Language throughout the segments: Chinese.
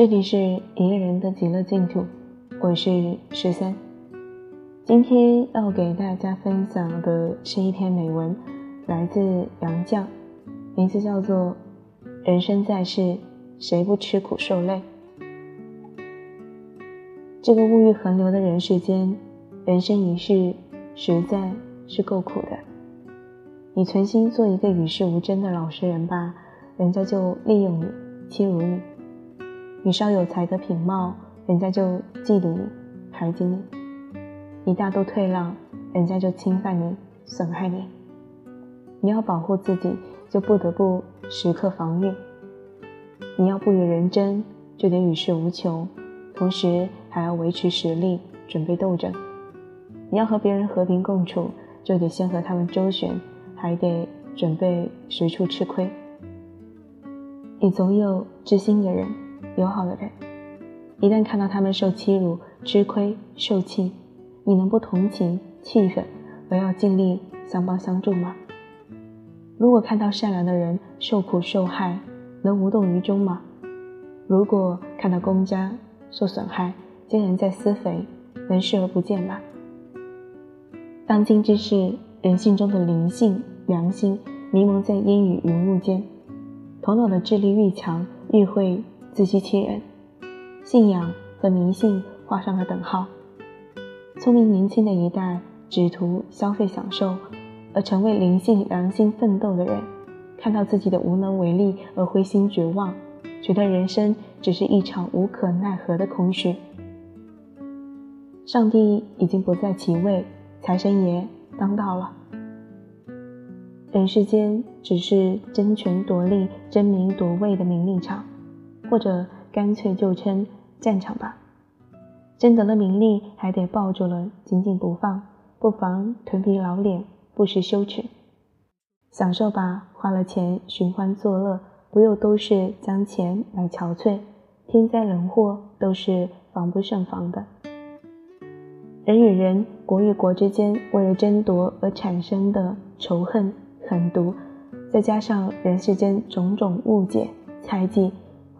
这里是一个人的极乐净土，我是十三。今天要给大家分享的是一篇美文，来自杨绛，名字叫做《人生在世，谁不吃苦受累》。这个物欲横流的人世间，人生一世实在是够苦的。你存心做一个与世无争的老实人吧，人家就利用你、欺辱你；你稍有才德品貌，人家就嫉妒你、排挤你。你大度退让，人家就侵犯你、损害你。你要保护自己，就不得不时刻防御。你要不与人争，就得与世无求，同时还要维持实力，准备斗争。你要和别人和平共处，就得先和他们周旋，还得准备随处吃亏。你总有知心的人、友好的人，一旦看到他们受欺辱、吃亏、受气。你能不同情、气愤，而要尽力相帮相助吗？如果看到善良的人受苦受害，能无动于衷吗？如果看到公家受损害，竟然在施肥，能视而不见吗？当今之世，人性中的灵性、良心迷蒙在烟雨云雾间，头脑的智力愈强愈会自欺欺人，信仰和迷信画上了等号。聪明年轻的一代只图消费享受，而成为灵性良心奋斗的人，看到自己的无能为力而灰心绝望，觉得人生只是一场无可奈何的空虚。上帝已经不在其位，财神爷当道了。人世间只是争权夺利、争名夺位的名利场，或者干脆就称战场吧。争得了名利，还得抱住了紧紧不放，不妨屯皮老脸，不识羞耻，享受吧。花了钱寻欢作乐，不又都是将钱买憔悴？天灾人祸都是防不胜防的。人与人、国与国之间，为了争夺而产生的仇恨、狠毒，再加上人世间种种误解、猜忌，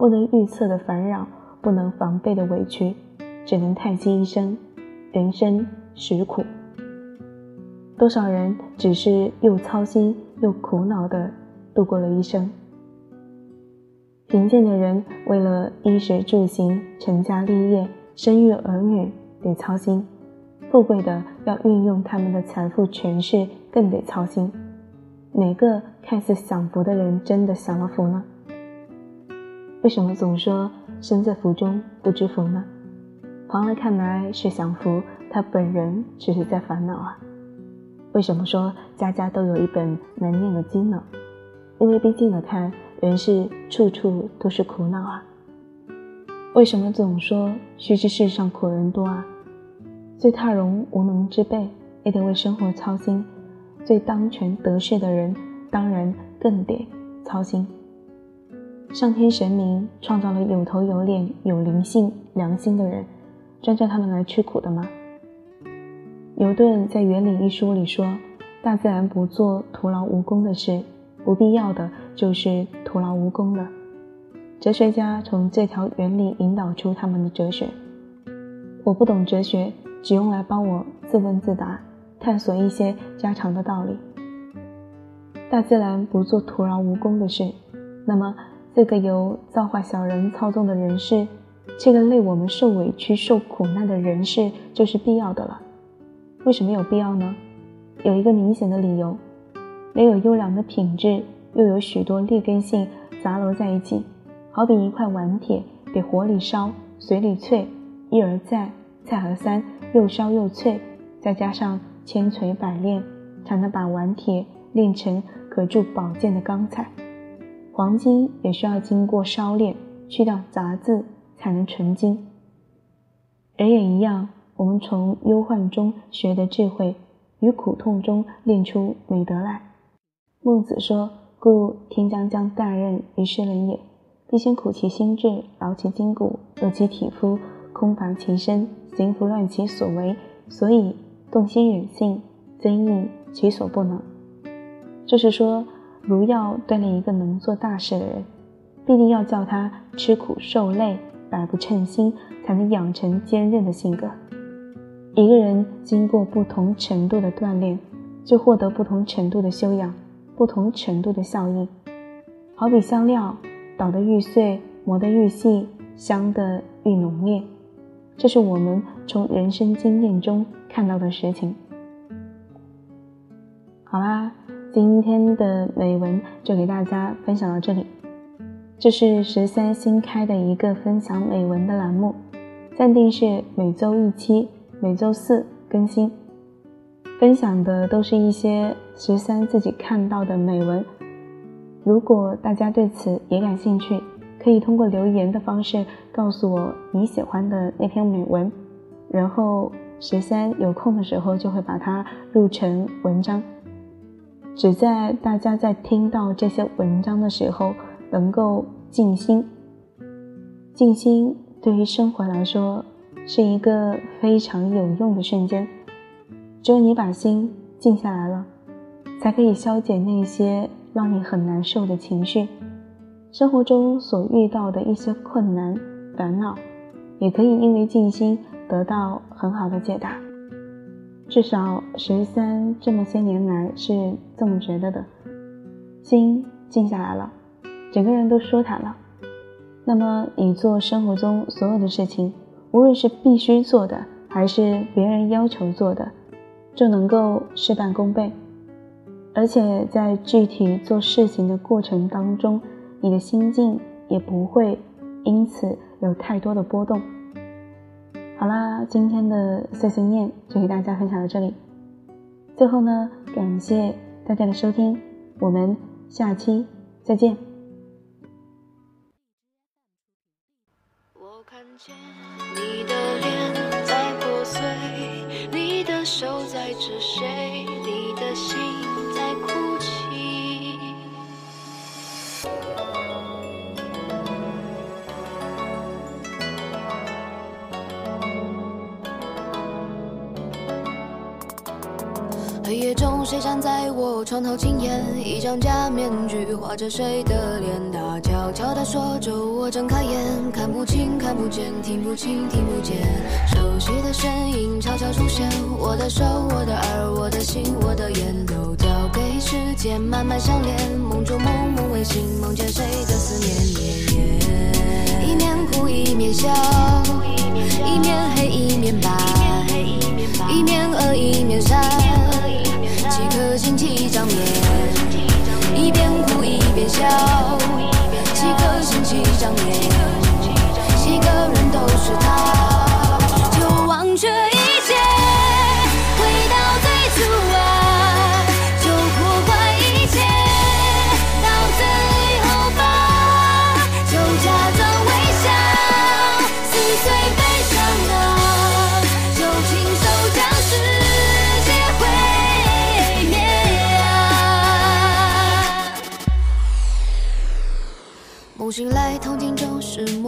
不能预测的烦扰，不能防备的委屈。只能叹息一声，人生实苦。多少人只是又操心又苦恼的度过了一生。贫贱的人为了衣食住行、成家立业、生育儿女得操心；富贵的要运用他们的财富权势，更得操心。哪个看似享福的人真的享了福呢？为什么总说身在福中不知福呢？旁人看来是享福，他本人只是在烦恼啊。为什么说家家都有一本难念的经呢？因为毕竟的看，人世处处都是苦恼啊。为什么总说须知世上苦人多啊？最踏荣无能之辈，也得为生活操心；最当权得势的人，当然更得操心。上天神明创造了有头有脸、有灵性、良心的人。专叫他们来吃苦的吗？牛顿在《原理》一书里说：“大自然不做徒劳无功的事，不必要的就是徒劳无功的。”哲学家从这条原理引导出他们的哲学。我不懂哲学，只用来帮我自问自答，探索一些家常的道理。大自然不做徒劳无功的事，那么这个由造化小人操纵的人世。这个累我们受委屈、受苦难的人事，就是必要的了。为什么有必要呢？有一个明显的理由：没有优良的品质，又有许多劣根性杂糅在一起，好比一块顽铁，得火里烧，水里淬，一而再，再而三，又烧又淬，再加上千锤百炼，才能把顽铁炼成可铸宝剑的钢材。黄金也需要经过烧炼，去掉杂质。才能纯金。人也一样，我们从忧患中学得智慧，于苦痛中练出美德来。孟子说：“故天将降大任于斯人也，必先苦其心志，劳其筋骨，饿其体肤，空乏其身，行拂乱其所为，所以动心忍性，增益其所不能。”就是说，如要锻炼一个能做大事的人，必定要叫他吃苦受累。百不称心，才能养成坚韧的性格。一个人经过不同程度的锻炼，就获得不同程度的修养，不同程度的效益。好比香料，捣得愈碎，磨得愈细，香得愈浓烈。这是我们从人生经验中看到的实情。好啦，今天的美文就给大家分享到这里。这是十三新开的一个分享美文的栏目，暂定是每周一期。每周四更新，分享的都是一些十三自己看到的美文。如果大家对此也感兴趣，可以通过留言的方式告诉我你喜欢的那篇美文，然后十三有空的时候就会把它录成文章。只在大家在听到这些文章的时候能够静心，静心对于生活来说。是一个非常有用的瞬间，只有你把心静下来了，才可以消解那些让你很难受的情绪。生活中所遇到的一些困难、烦恼，也可以因为静心得到很好的解答。至少十三这么些年来是这么觉得的。心静下来了，整个人都舒坦了。那么你做生活中所有的事情。无论是必须做的，还是别人要求做的，就能够事半功倍，而且在具体做事情的过程当中，你的心境也不会因此有太多的波动。好啦，今天的碎碎念就给大家分享到这里。最后呢，感谢大家的收听，我们下期再见。我看见。你的脸在破碎，你的手在指谁？黑夜中，谁站在我床头轻演？一张假面具，画着谁的脸？他悄悄地说着，我睁开眼，看不清，看不见，听不清，听不见。熟悉的身影悄悄出现，我的手，我的耳，我的心，我的眼，都交给时间慢慢相连。梦中梦，梦未醒，梦见谁的思念？一面哭，一面笑，一面黑，一面白，一面恶，一面善。心气长面，一边哭一边笑，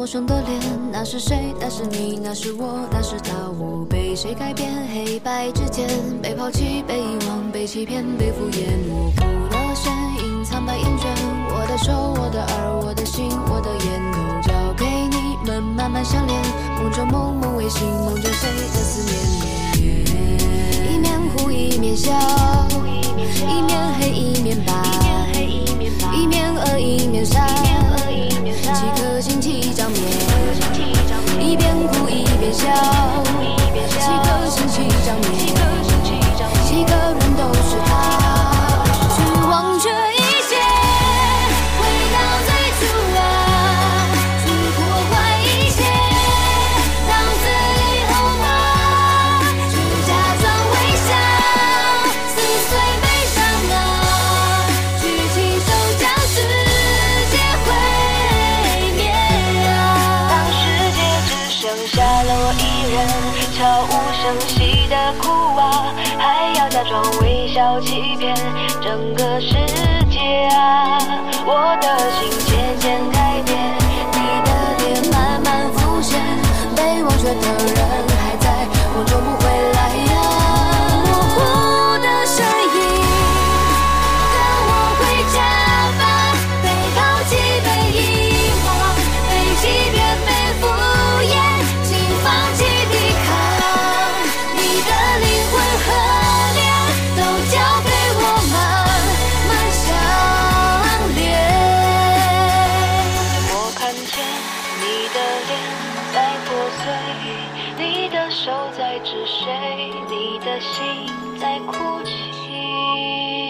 陌生的脸，那是谁？那是你，那是我，那是他。我被谁改变？黑白之间，被抛弃，被遗忘，被欺骗，被敷衍。模糊的身影，苍白厌倦。我的手，我的耳，我的心，我的眼，都交给你们慢慢相连。梦中梦，梦未醒，梦见谁的思念？一面哭，一面笑，一面黑，一面白，一面装微笑欺骗整个世界啊！我的心渐渐改变，你的脸慢慢浮现，被忘却的人还在梦中不你的手在指谁？你的心在哭泣。